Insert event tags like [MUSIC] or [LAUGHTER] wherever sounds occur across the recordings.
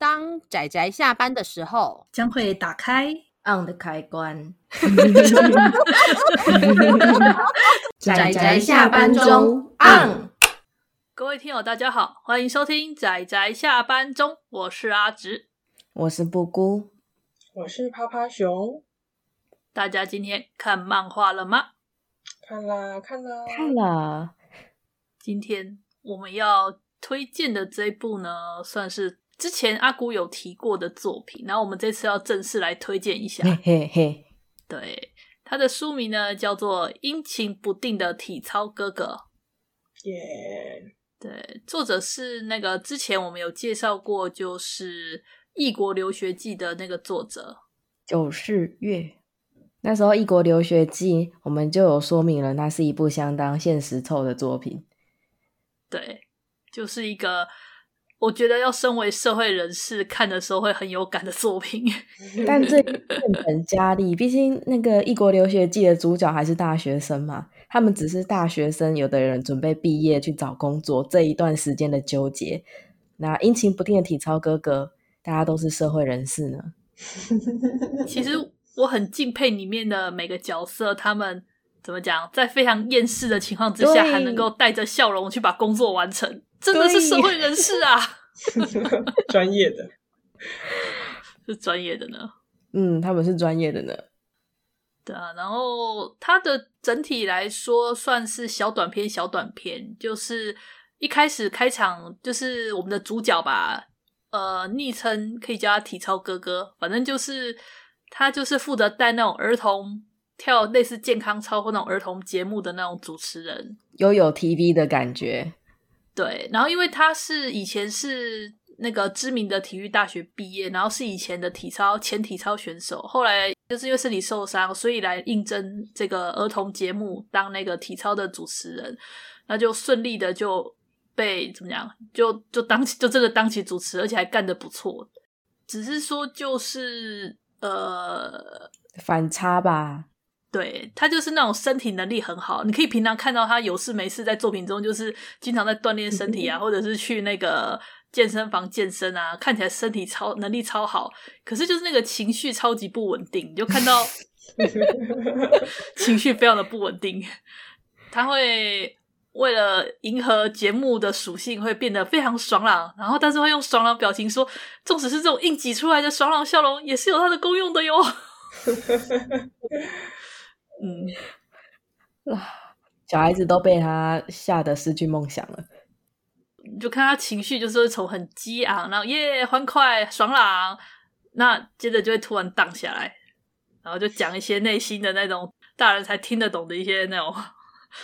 当仔仔下班的时候，将会打开 on 的开关。[LAUGHS] 仔仔下班中 on。各位听友，大家好，欢迎收听仔仔下班中，我是阿直，我是布姑，我是趴趴熊。大家今天看漫画了吗？看啦，看啦，看啦。今天我们要推荐的这一部呢，算是之前阿姑有提过的作品，然后我们这次要正式来推荐一下。嘿嘿嘿，对，他的书名呢叫做《阴晴不定的体操哥哥》。耶，对，作者是那个之前我们有介绍过，就是《异国留学记》的那个作者九世月。那时候《异国留学记》我们就有说明了，那是一部相当现实透的作品。对，就是一个。我觉得要身为社会人士看的时候会很有感的作品，[LAUGHS] 但这变本加厉，毕竟那个《异国留学记》的主角还是大学生嘛，他们只是大学生，有的人准备毕业去找工作，这一段时间的纠结。那阴晴不定的体操哥哥，大家都是社会人士呢。其实我很敬佩里面的每个角色，他们怎么讲，在非常厌世的情况之下，还能够带着笑容去把工作完成。真的是社会人士啊，[LAUGHS] 专业的，[LAUGHS] 是专业的呢。嗯，他们是专业的呢。对啊，然后它的整体来说算是小短片，小短片就是一开始开场就是我们的主角吧，呃，昵称可以叫他体操哥哥，反正就是他就是负责带那种儿童跳类似健康操或那种儿童节目的那种主持人，悠悠 TV 的感觉。对，然后因为他是以前是那个知名的体育大学毕业，然后是以前的体操前体操选手，后来就是因为身体受伤，所以来应征这个儿童节目当那个体操的主持人，那就顺利的就被怎么讲，就就当起就真的当起主持，而且还干得不错。只是说就是呃反差吧。对，他就是那种身体能力很好，你可以平常看到他有事没事在作品中就是经常在锻炼身体啊，或者是去那个健身房健身啊，看起来身体超能力超好，可是就是那个情绪超级不稳定，你就看到 [LAUGHS] 情绪非常的不稳定，他会为了迎合节目的属性，会变得非常爽朗，然后但是会用爽朗表情说，纵使是这种硬挤出来的爽朗笑容，也是有它的功用的哟。[LAUGHS] 嗯，小孩子都被他吓得失去梦想了。你就看他情绪，就是从很激昂，然后耶欢快爽朗，那接着就会突然荡下来，然后就讲一些内心的那种大人才听得懂的一些那种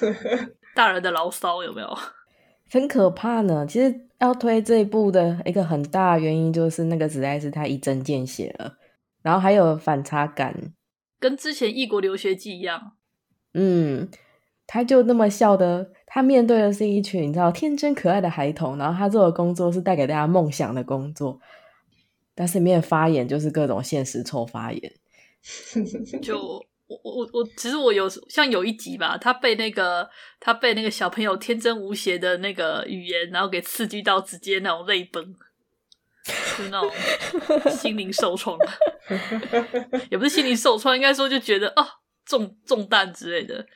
[LAUGHS] 大人的牢骚，有没有？[LAUGHS] 很可怕呢。其实要推这一部的一个很大原因，就是那个实在是太一针见血了，然后还有反差感。跟之前异国留学记一样，嗯，他就那么笑的，他面对的是一群你知道天真可爱的孩童，然后他做的工作是带给大家梦想的工作，但是里面发言就是各种现实臭发言。[LAUGHS] 就我我我，其实我有像有一集吧，他被那个他被那个小朋友天真无邪的那个语言，然后给刺激到直接那种泪崩。是那种心灵受创，也不是心灵受创，应该说就觉得啊、哦、中中弹之类的。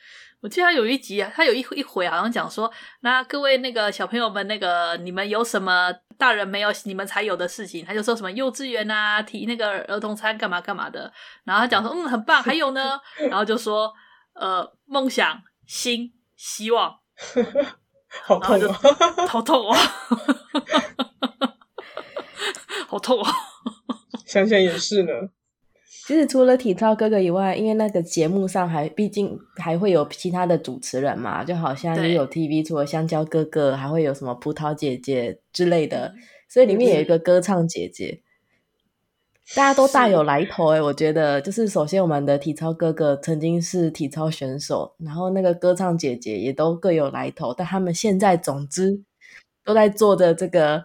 我记得他有一集啊，他有一一回好像讲说，那各位那个小朋友们，那个你们有什么大人没有，你们才有的事情？他就说什么幼稚园啊，提那个儿童餐干嘛干嘛的。然后他讲说，嗯，很棒，还有呢，然后就说，呃，梦想、心、希望，[LAUGHS] 好痛哦，好痛哦。好痛啊！想想也是呢。其实除了体操哥哥以外，因为那个节目上还毕竟还会有其他的主持人嘛，就好像也有 TV，除了香蕉哥哥，还会有什么葡萄姐姐之类的，所以里面有一个歌唱姐姐，大家都大有来头诶，我觉得，就是首先我们的体操哥哥曾经是体操选手，然后那个歌唱姐姐也都各有来头，但他们现在总之都在做的这个。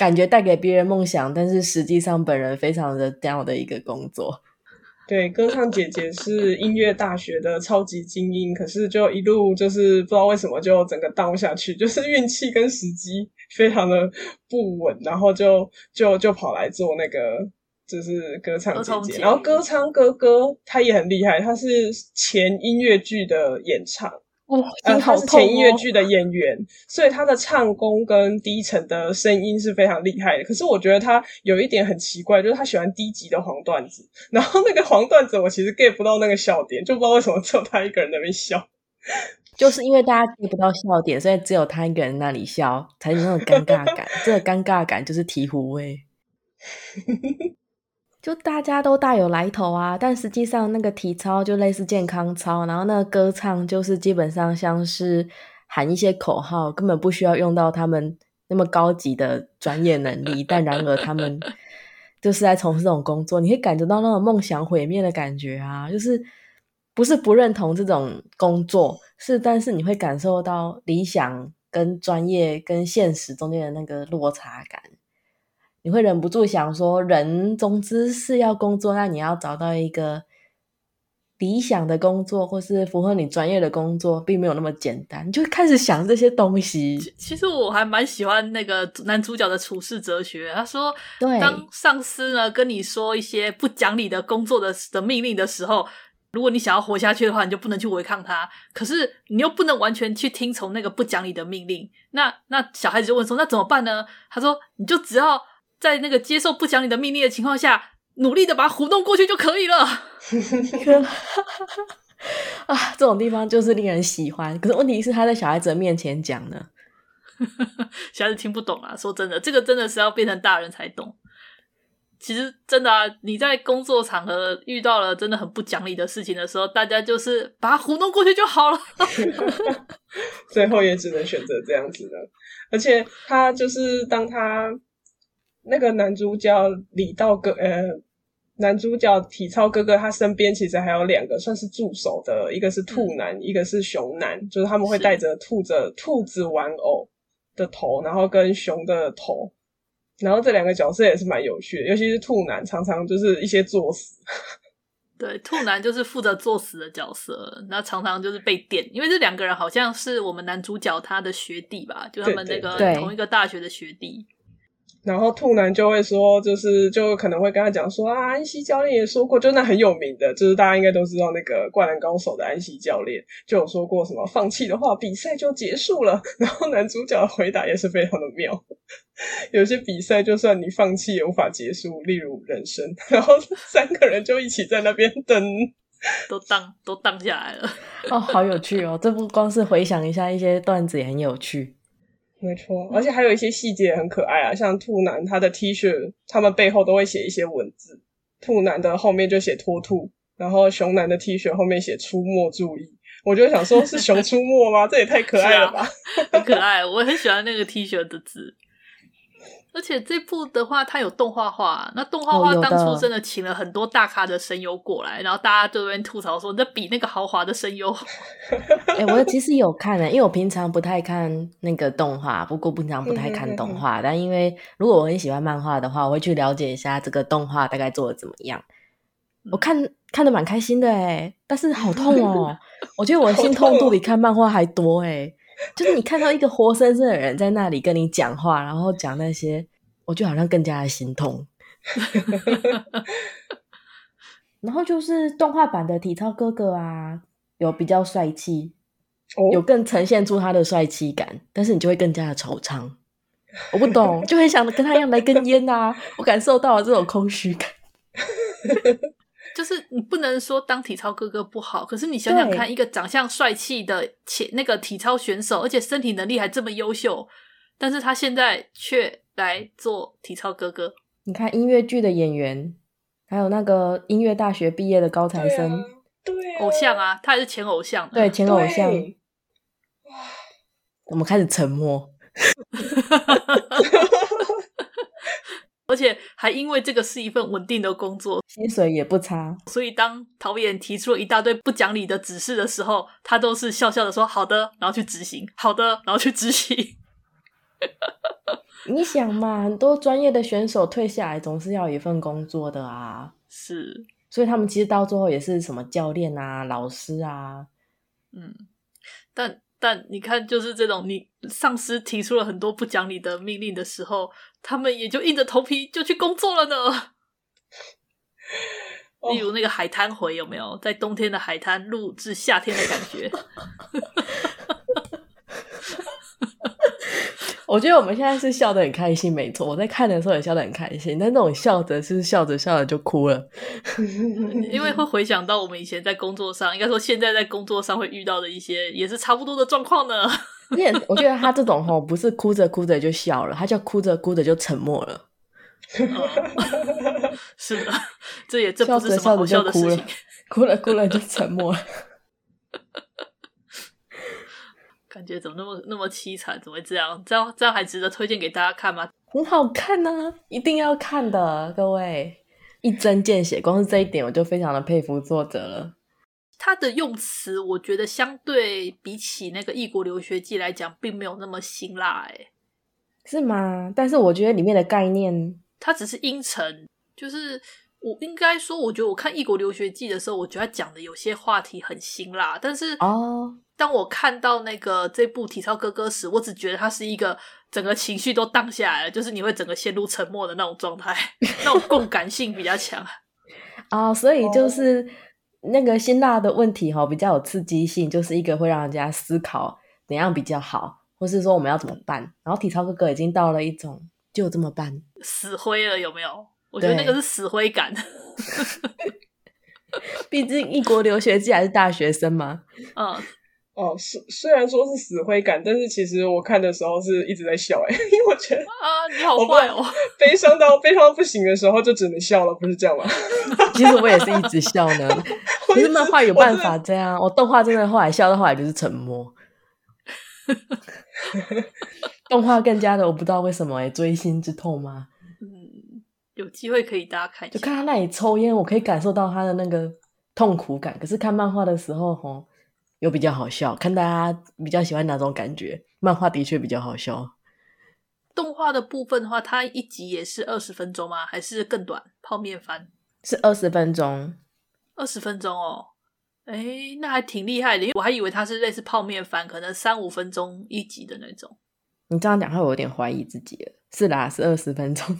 感觉带给别人梦想，但是实际上本人非常的 down 的一个工作。[LAUGHS] 对，歌唱姐姐是音乐大学的超级精英，可是就一路就是不知道为什么就整个 down 下去，[LAUGHS] 就是运气跟时机非常的不稳，然后就就就跑来做那个就是歌唱姐姐，然后歌唱哥哥他也很厉害，他是前音乐剧的演唱。哦，呃，他是前音乐剧的演员，所以他的唱功跟低沉的声音是非常厉害的。可是我觉得他有一点很奇怪，就是他喜欢低级的黄段子，然后那个黄段子我其实 get 不到那个笑点，就不知道为什么只有他一个人在那边笑。[LAUGHS] 就是因为大家 get 不到笑点，所以只有他一个人那里笑，才有那种尴尬感。[LAUGHS] 这个尴尬感就是醍醐味。[LAUGHS] 就大家都大有来头啊，但实际上那个体操就类似健康操，然后那个歌唱就是基本上像是喊一些口号，根本不需要用到他们那么高级的专业能力，但然而他们 [LAUGHS] 就是在从事这种工作，你会感觉到那种梦想毁灭的感觉啊，就是不是不认同这种工作，是但是你会感受到理想跟专业跟现实中间的那个落差感。你会忍不住想说，人总之是要工作，那你要找到一个理想的工作，或是符合你专业的工作，并没有那么简单。你就开始想这些东西。其实我还蛮喜欢那个男主角的处世哲学。他说，对，当上司呢跟你说一些不讲理的工作的的命令的时候，如果你想要活下去的话，你就不能去违抗他。可是你又不能完全去听从那个不讲理的命令。那那小孩子就问说，那怎么办呢？他说，你就只要。在那个接受不讲理的命令的情况下，努力的把它糊弄过去就可以了。[LAUGHS] 啊，这种地方就是令人喜欢。可是问题是他在小孩子的面前讲呢，[LAUGHS] 小孩子听不懂啊。说真的，这个真的是要变成大人才懂。其实真的啊，你在工作场合遇到了真的很不讲理的事情的时候，大家就是把它糊弄过去就好了。[LAUGHS] 最后也只能选择这样子的。而且他就是当他。那个男主角李道哥，呃，男主角体操哥哥，他身边其实还有两个算是助手的，一个是兔男，嗯、一个是熊男，就是他们会带着兔子兔子玩偶的头，然后跟熊的头，然后这两个角色也是蛮有趣的，尤其是兔男，常常就是一些作死。[LAUGHS] 对，兔男就是负责作死的角色，那常常就是被电，因为这两个人好像是我们男主角他的学弟吧，就他们那个同一个大学的学弟。然后兔男就会说，就是就可能会跟他讲说啊，安西教练也说过，就那很有名的，就是大家应该都知道那个灌篮高手的安西教练就有说过什么放弃的话，比赛就结束了。[LAUGHS] 然后男主角的回答也是非常的妙，有些比赛就算你放弃也无法结束，例如人生。[LAUGHS] 然后三个人就一起在那边等，[LAUGHS] 都荡都荡下来了。哦，好有趣哦！这不光是回想一下一些段子也很有趣。没错，而且还有一些细节也很可爱啊，像兔男他的 T 恤，他们背后都会写一些文字。兔男的后面就写脱兔，然后熊男的 T 恤后面写出没注意。我就想说，是熊出没吗？这也太可爱了吧！啊、很可爱，我很喜欢那个 T 恤的字。而且这部的话，它有动画化。那动画化当初真的请了很多大咖的声优过来，哦、然后大家都在吐槽说，那比那个豪华的声优。哎、欸，我其实有看的，因为我平常不太看那个动画，不过平常不太看动画。但因为如果我很喜欢漫画的话，我会去了解一下这个动画大概做的怎么样。我看看的蛮开心的哎，但是好痛哦！[LAUGHS] 我觉得我的心痛度比看漫画还多哎。就是你看到一个活生生的人在那里跟你讲话，然后讲那些，我就好像更加的心痛。[LAUGHS] 然后就是动画版的体操哥哥啊，有比较帅气，有更呈现出他的帅气感，但是你就会更加的惆怅。我不懂，[LAUGHS] 就很想跟他一样来根烟啊！我感受到了这种空虚感。[LAUGHS] 就是你不能说当体操哥哥不好，可是你想想看，一个长相帅气的且那个体操选手，而且身体能力还这么优秀，但是他现在却来做体操哥哥。你看音乐剧的演员，还有那个音乐大学毕业的高材生，对啊，对啊，偶像啊，他还是前偶像，对，前偶像。我们开始沉默。[LAUGHS] 而且还因为这个是一份稳定的工作，薪水也不差，所以当导演提出了一大堆不讲理的指示的时候，他都是笑笑的说：“好的”，然后去执行；“好的”，然后去执行。[LAUGHS] 你想嘛，很多专业的选手退下来总是要有一份工作的啊。是，所以他们其实到最后也是什么教练啊、老师啊，嗯，但但你看，就是这种你上司提出了很多不讲理的命令的时候，他们也就硬着头皮就去工作了呢。[LAUGHS] 例如那个海滩回有没有？在冬天的海滩录制夏天的感觉。[LAUGHS] 我觉得我们现在是笑得很开心，没错。我在看的时候也笑得很开心，但那种笑着是笑着笑着就哭了，[LAUGHS] 因为会回想到我们以前在工作上，应该说现在在工作上会遇到的一些也是差不多的状况呢。而且我觉得他这种吼不是哭着哭着就笑了，他叫哭着哭着就沉默了。哦、是的，这也这不是什么好笑的事情，哭了哭了就沉默了，感觉怎么那么那么凄惨？怎么会这样？这样这样还值得推荐给大家看吗？很好看啊，一定要看的，各位一针见血，光是这一点我就非常的佩服作者了。他的用词，我觉得相对比起那个《异国留学记》来讲，并没有那么辛辣，哎，是吗？但是我觉得里面的概念。他只是阴沉，就是我应该说，我觉得我看《异国留学记》的时候，我觉得他讲的有些话题很辛辣。但是哦，当我看到那个这部《体操哥哥》时，我只觉得他是一个整个情绪都荡下来了，就是你会整个陷入沉默的那种状态，[LAUGHS] 那种共感性比较强啊。[LAUGHS] 所以就是那个辛辣的问题哈，比较有刺激性，就是一个会让人家思考怎样比较好，或是说我们要怎么办。然后《体操哥哥》已经到了一种。就这么办，死灰了有没有？我觉得那个是死灰感。[LAUGHS] 毕竟异国留学记还是大学生嘛。嗯，哦，虽虽然说是死灰感，但是其实我看的时候是一直在笑哎，[LAUGHS] 因为我觉得啊，你好坏哦，悲伤到悲伤到不行的时候就只能笑了，不是这样吗？[LAUGHS] 其实我也是一直笑呢。[LAUGHS] 其实漫画有办法这样，我，我动画真的后来笑到后来就是沉默。动画更加的，我不知道为什么哎，锥心之痛吗？嗯，有机会可以大家看一下，就看他那里抽烟，我可以感受到他的那个痛苦感。可是看漫画的时候，吼，又比较好笑。看大家比较喜欢哪种感觉？漫画的确比较好笑。动画的部分的话，它一集也是二十分钟吗？还是更短？泡面番是二十分钟，二十分钟哦。哎，那还挺厉害的，因为我还以为它是类似泡面番，可能三五分钟一集的那种。你这样讲，话，我有点怀疑自己了。是啦，是二十分钟。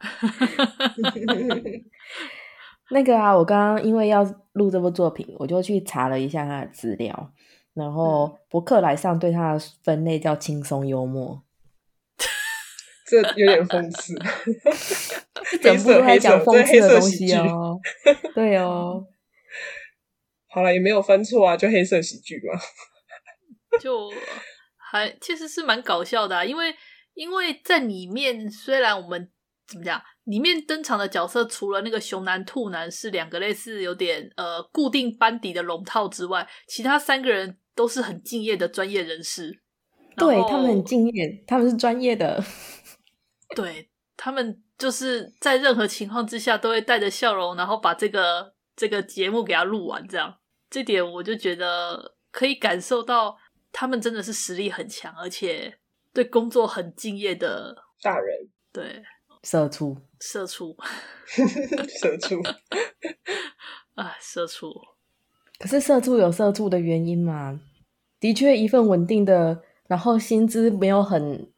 [LAUGHS] 那个啊，我刚刚因为要录这部作品，我就去查了一下他的资料。然后博客来上对他的分类叫轻松幽默，[LAUGHS] 这有点讽刺。[LAUGHS] 整部都在讲讽刺的东西哦。[LAUGHS] 对哦。好了，也没有分错啊，就黑色喜剧嘛。就。还其实是蛮搞笑的啊，因为因为在里面，虽然我们怎么讲，里面登场的角色除了那个熊男、兔男是两个类似有点呃固定班底的龙套之外，其他三个人都是很敬业的专业人士。对，他们很敬业，他们是专业的。[LAUGHS] 对，他们就是在任何情况之下都会带着笑容，然后把这个这个节目给他录完。这样，这点我就觉得可以感受到。他们真的是实力很强，而且对工作很敬业的大人。对，社畜，社畜，[LAUGHS] 社畜，[LAUGHS] 啊，社畜。可是社畜有社畜的原因嘛？的确，一份稳定的，然后薪资没有很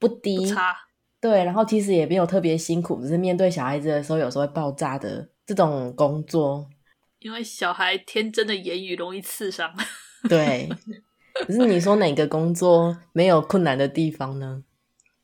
不低，不差。对，然后其实也没有特别辛苦，只是面对小孩子的时候，有时候会爆炸的这种工作。因为小孩天真的言语容易刺伤。[LAUGHS] 对。可是你说哪个工作没有困难的地方呢？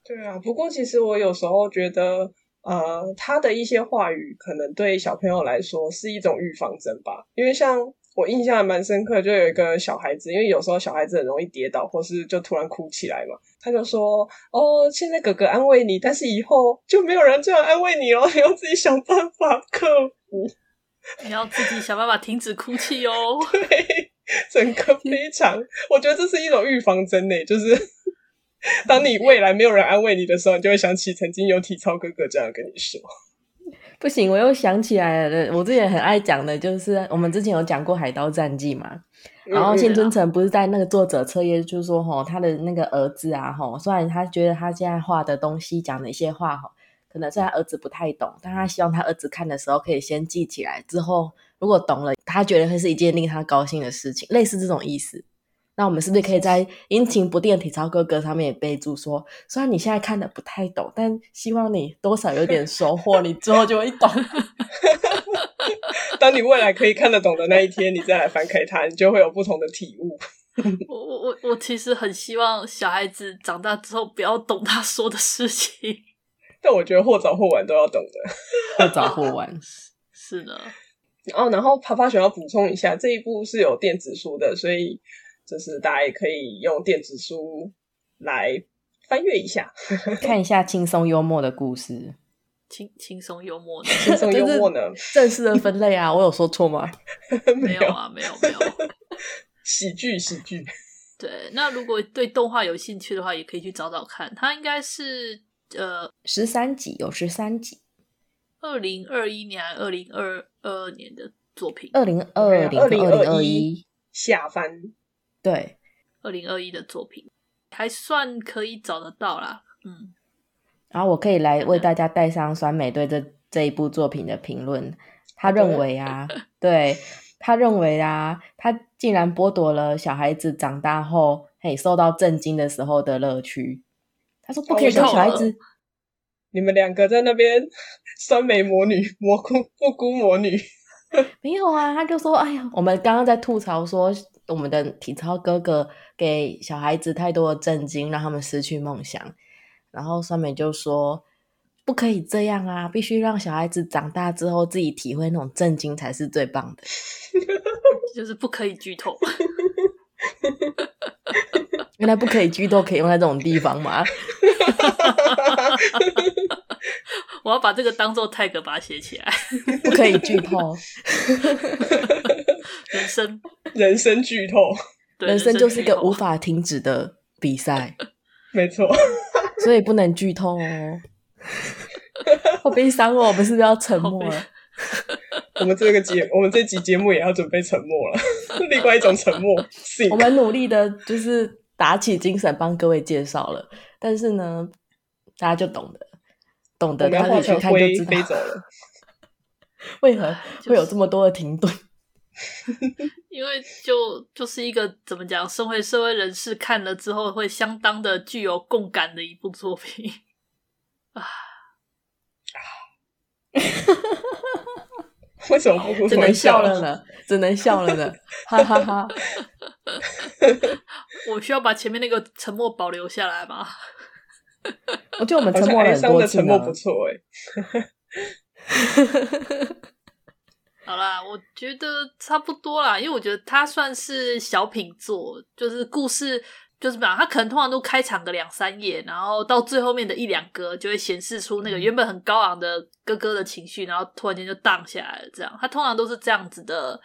对啊，不过其实我有时候觉得，呃，他的一些话语可能对小朋友来说是一种预防针吧。因为像我印象还蛮深刻，就有一个小孩子，因为有时候小孩子很容易跌倒，或是就突然哭起来嘛，他就说：“哦，现在哥哥安慰你，但是以后就没有人这样安慰你了，[LAUGHS] 你要自己想办法克服，你要自己想办法停止哭泣哦。[LAUGHS] ”对。整个非常，我觉得这是一种预防针呢，就是 [LAUGHS] 当你未来没有人安慰你的时候，你就会想起曾经有体操哥哥这样跟你说。[LAUGHS] 不行，我又想起来了，我之前很爱讲的，就是我们之前有讲过《海盗战记》嘛，然后谢尊成不是在那个作者册页，就是说，吼，他的那个儿子啊，吼，虽然他觉得他现在画的东西讲的一些话，吼。可能是他儿子不太懂，但他希望他儿子看的时候可以先记起来，之后如果懂了，他觉得会是一件令他高兴的事情，类似这种意思。那我们是不是可以在阴晴不定的体操哥哥上面也备注说，虽然你现在看的不太懂，但希望你多少有点收获，你之后就会懂。[LAUGHS] 当你未来可以看得懂的那一天，你再来翻开它，你就会有不同的体悟。[LAUGHS] 我我我我其实很希望小孩子长大之后不要懂他说的事情，[LAUGHS] 但我觉得或早或晚都要懂的，或早或晚是的。哦，然后趴趴熊要补充一下，这一部是有电子书的，所以就是大家也可以用电子书来翻阅一下，[LAUGHS] 看一下轻松幽默的故事。轻轻松幽默的，轻松幽默呢？正式的分类啊，我有说错吗？[LAUGHS] 没有啊，没有没有。[LAUGHS] 喜剧喜剧，对。那如果对动画有兴趣的话，也可以去找找看。它应该是呃十三集，有十三集。二零二一年还是二零二二年的作品？二零二零二零二一下番，对，二零二一的作品还算可以找得到啦。嗯。然后我可以来为大家带上酸美对这这一部作品的评论。他认为啊，对，他认为啊，他竟然剥夺了小孩子长大后嘿受到震惊的时候的乐趣。他说不可以让小孩子。你们两个在那边酸梅魔女、蘑菇蘑菇魔女，[LAUGHS] 没有啊？他就说：“哎呀，我们刚刚在吐槽说，我们的体操哥哥给小孩子太多的震惊，让他们失去梦想。”然后酸梅就说：“不可以这样啊，必须让小孩子长大之后自己体会那种震惊才是最棒的。” [LAUGHS] 就是不可以剧透。[LAUGHS] 原来不可以剧透可以用在这种地方吗？[LAUGHS] 我要把这个当做 tag 把它写起来。不可以剧透。[LAUGHS] 人生，人生剧透。人生就是一个无法停止的比赛。没错。所以不能剧透哦，[LAUGHS] 好悲伤哦！我们是不是要沉默了？我们这个节，我们这集节目也要准备沉默了，另外一种沉默。[LAUGHS] 我们努力的，就是打起精神帮各位介绍了，但是呢，大家就懂得，懂得他就去看就知道飞走了。为何会有这么多的停顿？[LAUGHS] 因为就就是一个怎么讲，身为社会人士看了之后会相当的具有共感的一部作品啊啊！[LAUGHS] 为什么不哭？[LAUGHS] 只能笑了呢？只能笑了呢？哈哈哈！我需要把前面那个沉默保留下来吗？我觉得我们沉默了很多次，沉默不错哎。好啦，我觉得差不多啦，因为我觉得它算是小品作，就是故事就是吧，它可能通常都开场个两三页，然后到最后面的一两格就会显示出那个原本很高昂的哥哥的情绪，然后突然间就荡下来了。这样，它通常都是这样子的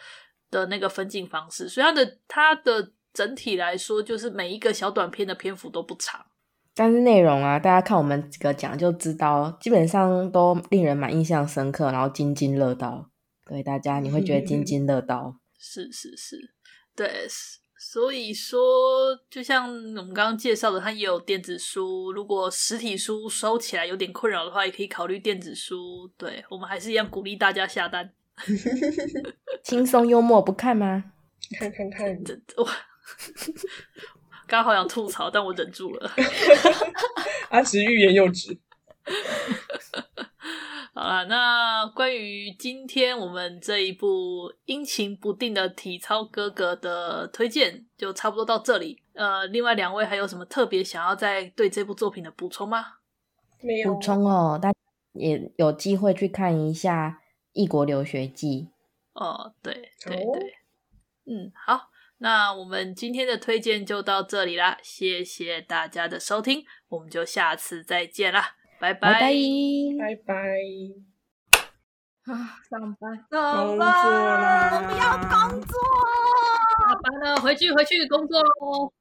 的那个分镜方式，所以它的它的整体来说，就是每一个小短片的篇幅都不长，但是内容啊，大家看我们几个讲就知道，基本上都令人蛮印象深刻，然后津津乐道。对大家，你会觉得津津乐道。是是是，对，所以说，就像我们刚刚介绍的，它也有电子书。如果实体书收起来有点困扰的话，也可以考虑电子书。对，我们还是一样鼓励大家下单。[LAUGHS] 轻松幽默，不看吗？看看看，[LAUGHS] 我刚好想吐槽，但我忍住了。[LAUGHS] 阿石欲言又止。好了，那关于今天我们这一部阴晴不定的体操哥哥的推荐，就差不多到这里。呃，另外两位还有什么特别想要再对这部作品的补充吗？没有补充哦，大家也有机会去看一下《异国留学记》。哦，对对对，对，嗯，好，那我们今天的推荐就到这里啦，谢谢大家的收听，我们就下次再见啦。拜拜拜拜！啊，上班，上班，我们要工作。下班了，回去回去工作喽。